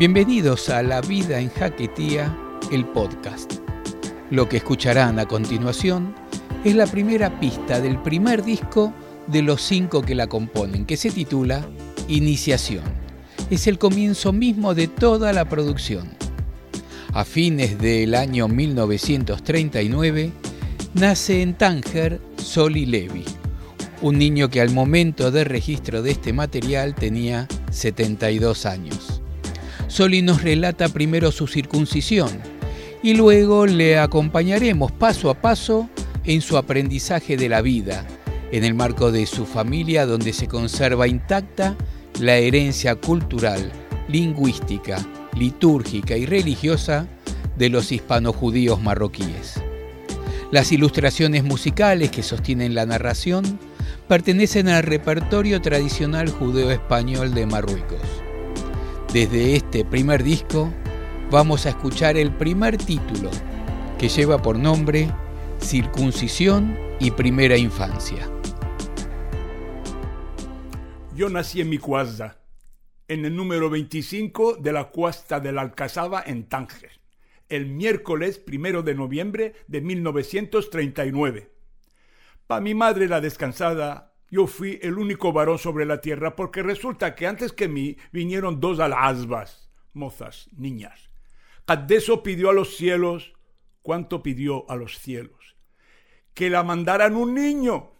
Bienvenidos a La Vida en Jaquetía, el podcast. Lo que escucharán a continuación es la primera pista del primer disco de los cinco que la componen, que se titula Iniciación. Es el comienzo mismo de toda la producción. A fines del año 1939, nace en Tánger Soli Levi, un niño que al momento de registro de este material tenía 72 años. Soli nos relata primero su circuncisión y luego le acompañaremos paso a paso en su aprendizaje de la vida, en el marco de su familia donde se conserva intacta la herencia cultural, lingüística, litúrgica y religiosa de los hispano-judíos marroquíes. Las ilustraciones musicales que sostienen la narración pertenecen al repertorio tradicional judeo-español de Marruecos. Desde este primer disco vamos a escuchar el primer título que lleva por nombre Circuncisión y Primera Infancia. Yo nací en mi en el número 25 de la cuesta de la Alcazaba en Tánger, el miércoles primero de noviembre de 1939. Pa' mi madre la descansada, yo fui el único varón sobre la tierra porque resulta que antes que mí vinieron dos alazbas, mozas, niñas. Caddeso pidió a los cielos, ¿cuánto pidió a los cielos? Que la mandaran un niño.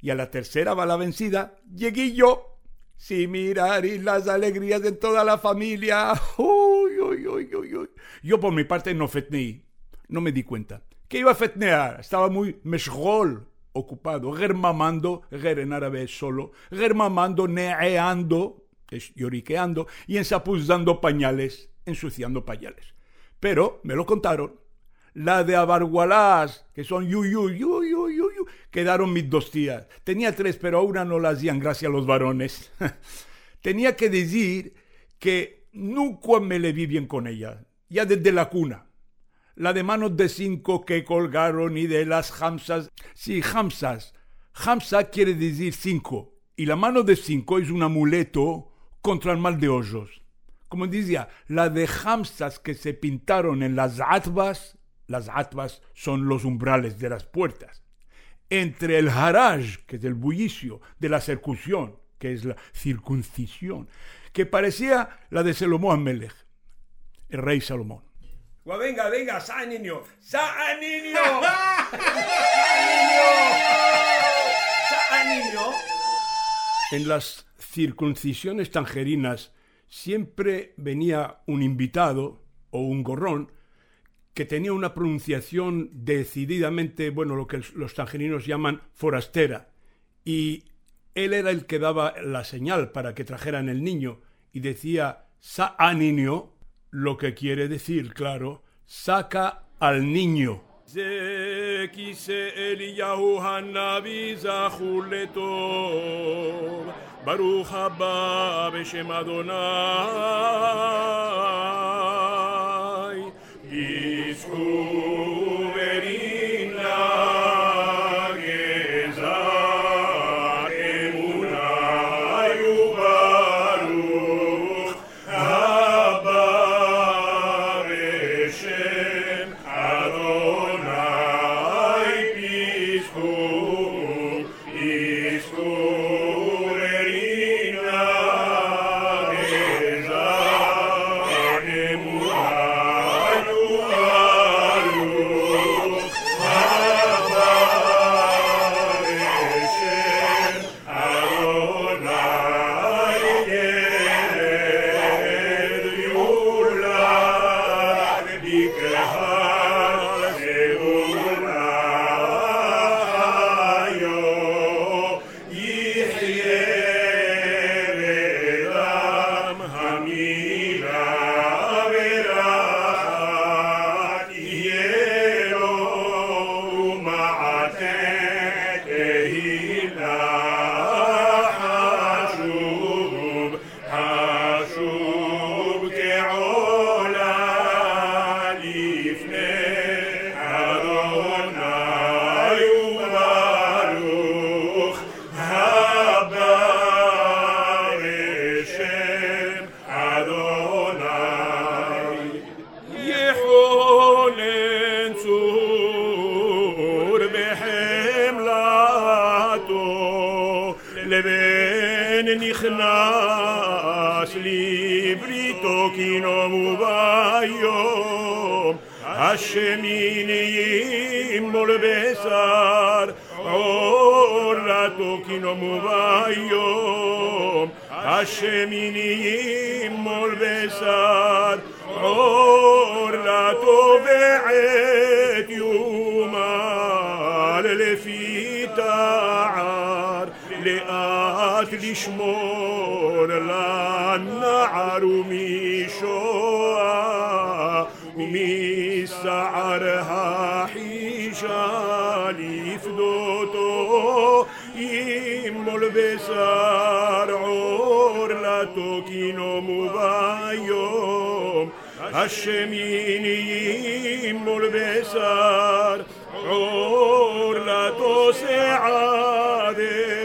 Y a la tercera va la vencida, llegué yo. Si miraréis las alegrías de toda la familia. Uy, uy, uy. Yo por mi parte no fetneí, no me di cuenta. ¿Qué iba a fetnear? Estaba muy meshgol, ocupado, germamando, ger en árabe es solo, germamando, neeando, es lloriqueando, y ensapuzzando pañales, ensuciando pañales. Pero me lo contaron. La de Abargualás, que son yu, yu, yu, yu, yu, yu, quedaron mis dos tías. Tenía tres, pero a una no la hacían gracias a los varones. Tenía que decir que nunca me le vi bien con ella, ya desde la cuna la de manos de cinco que colgaron y de las hamsas. Sí, hamsas. Hamsa quiere decir cinco, y la mano de cinco es un amuleto contra el mal de hoyos. Como decía, la de hamsas que se pintaron en las atbas, las atbas son los umbrales de las puertas. Entre el haraj, que es el bullicio, de la circuncisión, que es la circuncisión, que parecía la de Salomón Melech, el rey Salomón venga, venga, sa niño, sa niño, sa niño. En las circuncisiones tangerinas siempre venía un invitado o un gorrón que tenía una pronunciación decididamente, bueno, lo que los tangerinos llaman forastera. Y él era el que daba la señal para que trajeran el niño y decía sa niño lo que quiere decir, claro, saca al niño. נכנס לברית כי נאמו ביום השמיניים מול בשר עורתו כי נאמו ביום השמיניים מול בשר עורתו ועת לשמור לנער ומישועה ומשער החישה לפדותו ימול בשר עורלתו כי נאמו ביום השם ימול בשר עורלתו סעדהו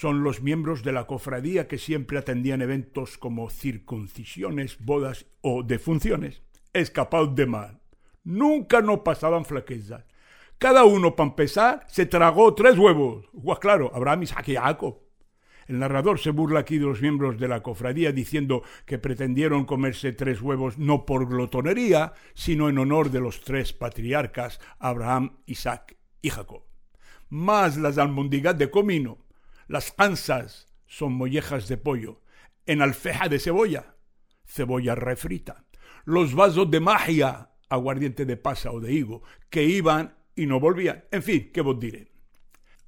Son los miembros de la cofradía que siempre atendían eventos como circuncisiones, bodas o defunciones. Escapados de mal. Nunca no pasaban flaquezas. Cada uno, para empezar, se tragó tres huevos. Claro, Abraham, Isaac y Jacob. El narrador se burla aquí de los miembros de la cofradía diciendo que pretendieron comerse tres huevos no por glotonería, sino en honor de los tres patriarcas Abraham, Isaac y Jacob. Más las almondigas de comino, las ansas son mollejas de pollo, en alfeja de cebolla, cebolla refrita, los vasos de magia, aguardiente de pasa o de higo, que iban y no volvían. En fin, ¿qué vos diré?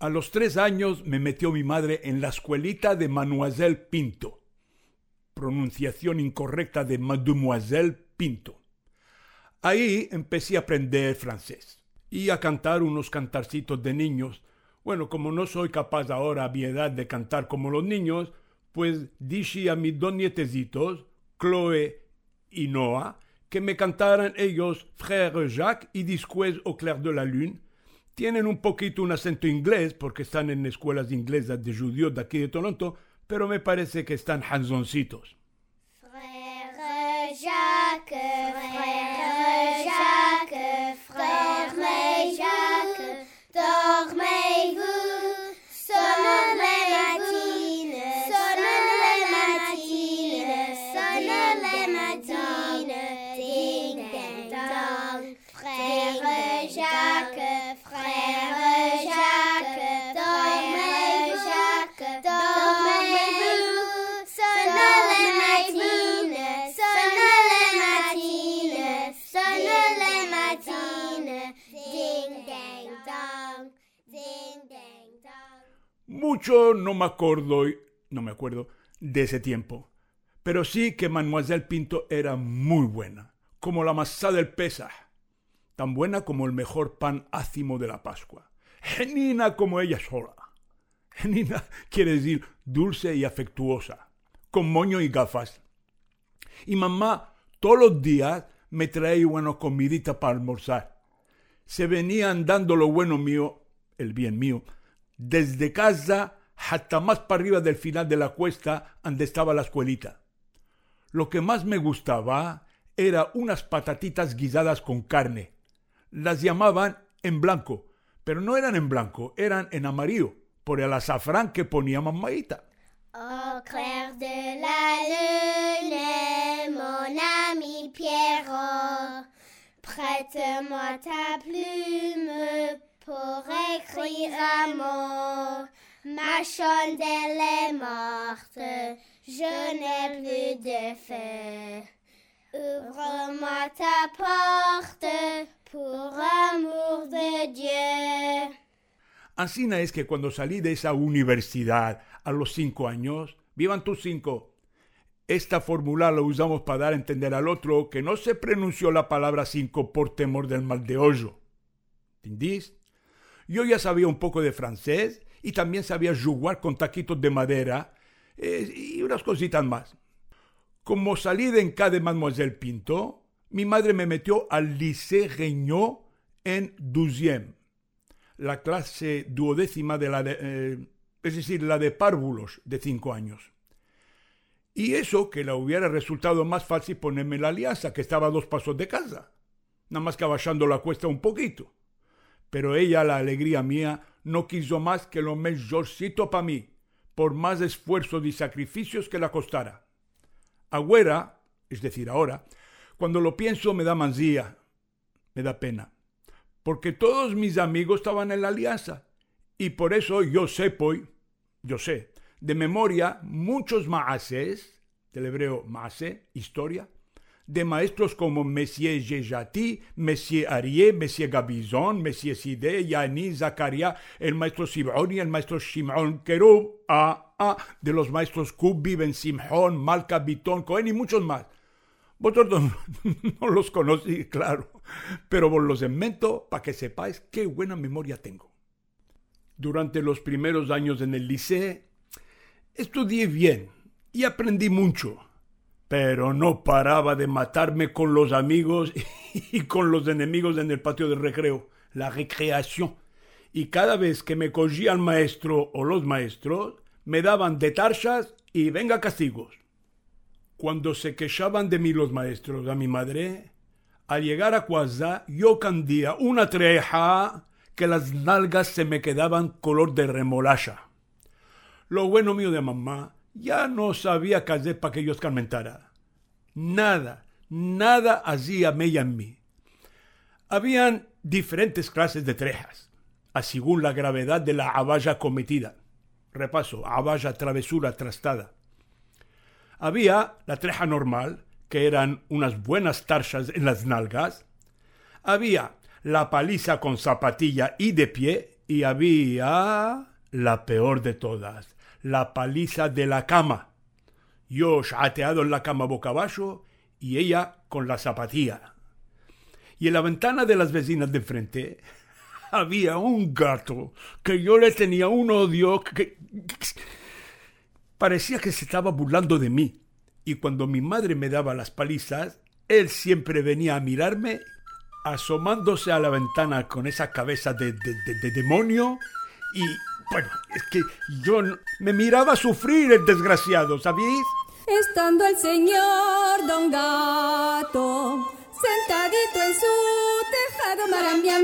A los tres años me metió mi madre en la escuelita de Mademoiselle Pinto. Pronunciación incorrecta de Mademoiselle Pinto. Ahí empecé a aprender francés y a cantar unos cantarcitos de niños. Bueno, como no soy capaz ahora a mi edad de cantar como los niños, pues dije a mis dos nietecitos, Chloé y Noah, que me cantaran ellos Frère Jacques y después Au clair de la lune. Tienen un poquito un acento inglés porque están en escuelas inglesas de judíos de aquí de Toronto, pero me parece que están hanzoncitos. Frère Jacques, frère Mucho no me acuerdo, no me acuerdo de ese tiempo, pero sí que Mademoiselle Pinto era muy buena, como la masa del Pesaj, tan buena como el mejor pan ácimo de la Pascua, genina como ella sola. Genina quiere decir dulce y afectuosa, con moño y gafas. Y mamá todos los días me traía una comidita para almorzar. Se venían dando lo bueno mío, el bien mío, desde casa hasta más para arriba del final de la cuesta donde estaba la escuelita. Lo que más me gustaba era unas patatitas guisadas con carne. Las llamaban en blanco, pero no eran en blanco, eran en amarillo, por el azafrán que ponía mamaita. Au clair de la mon ami Pierrot, prête-moi ta pour écrire un mot. Ma chandelle est morte, je n'ai plus de feu. Ouvre-moi ta porte pour amour de Dieu. Asina es que cuando salí de esa universidad a los cinco años, vivan tus cinco. Esta fórmula la usamos para dar a entender al otro que no se pronunció la palabra cinco por temor del mal de hoyo. ¿Entendís? Yo ya sabía un poco de francés y también sabía jugar con taquitos de madera eh, y unas cositas más. Como salí de Enca de Mademoiselle Pinto, mi madre me metió al Lycée Regnault en Douzième, la clase duodécima de la de, eh, es decir, la de párvulos de cinco años. Y eso que la hubiera resultado más fácil ponerme la alianza, que estaba a dos pasos de casa, nada más que bajando la cuesta un poquito. Pero ella, la alegría mía, no quiso más que lo mejorcito para mí, por más esfuerzos y sacrificios que la costara. Agüera, es decir, ahora, cuando lo pienso me da mansía, me da pena, porque todos mis amigos estaban en la alianza, y por eso yo sé, pues, yo sé, de memoria muchos maases, del hebreo maase, historia, de maestros como Monsieur Jejati, Monsieur Arié, Monsieur Gabizon, Monsieur Side, Yani, Zacaria, el maestro Siboni, el maestro Shimon Kerub, ah, ah, de los maestros Kubi, Ben Simhon, Malka Bitón, Cohen y muchos más. Vosotros no los conocí, claro, pero vos los invento para que sepáis qué buena memoria tengo. Durante los primeros años en el liceo, estudié bien y aprendí mucho pero no paraba de matarme con los amigos y con los enemigos en el patio de recreo, la recreación. Y cada vez que me cogía el maestro o los maestros, me daban de tarchas y venga castigos. Cuando se quejaban de mí los maestros a mi madre, al llegar a casa yo candía una treja que las nalgas se me quedaban color de remolacha. Lo bueno mío de mamá ya no sabía para que yo escarmentara. Nada, nada hacía mella en mí. Habían diferentes clases de trejas, a según la gravedad de la abaya cometida. Repaso, abaya travesura trastada. Había la treja normal, que eran unas buenas tarchas en las nalgas. Había la paliza con zapatilla y de pie. Y había la peor de todas, la paliza de la cama. Yo chateado en la cama boca abajo y ella con la zapatilla. Y en la ventana de las vecinas de frente había un gato que yo le tenía un odio que, parecía que se estaba burlando de mí. Y cuando mi madre me daba las palizas, él siempre venía a mirarme asomándose a la ventana con esa cabeza de, de, de demonio y bueno, es que yo me miraba sufrir el desgraciado, ¿sabéis? Estando el señor Don Gato sentadito en su tejado, marambia,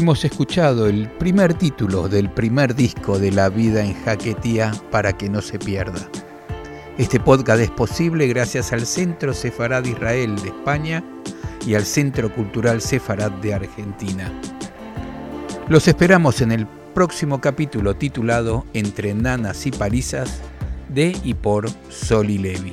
Hemos escuchado el primer título del primer disco de La vida en Jaquetía para que no se pierda. Este podcast es posible gracias al Centro Sefarad Israel de España y al Centro Cultural Sefarad de Argentina. Los esperamos en el próximo capítulo titulado Entre nanas y palizas de y por Soli Levi.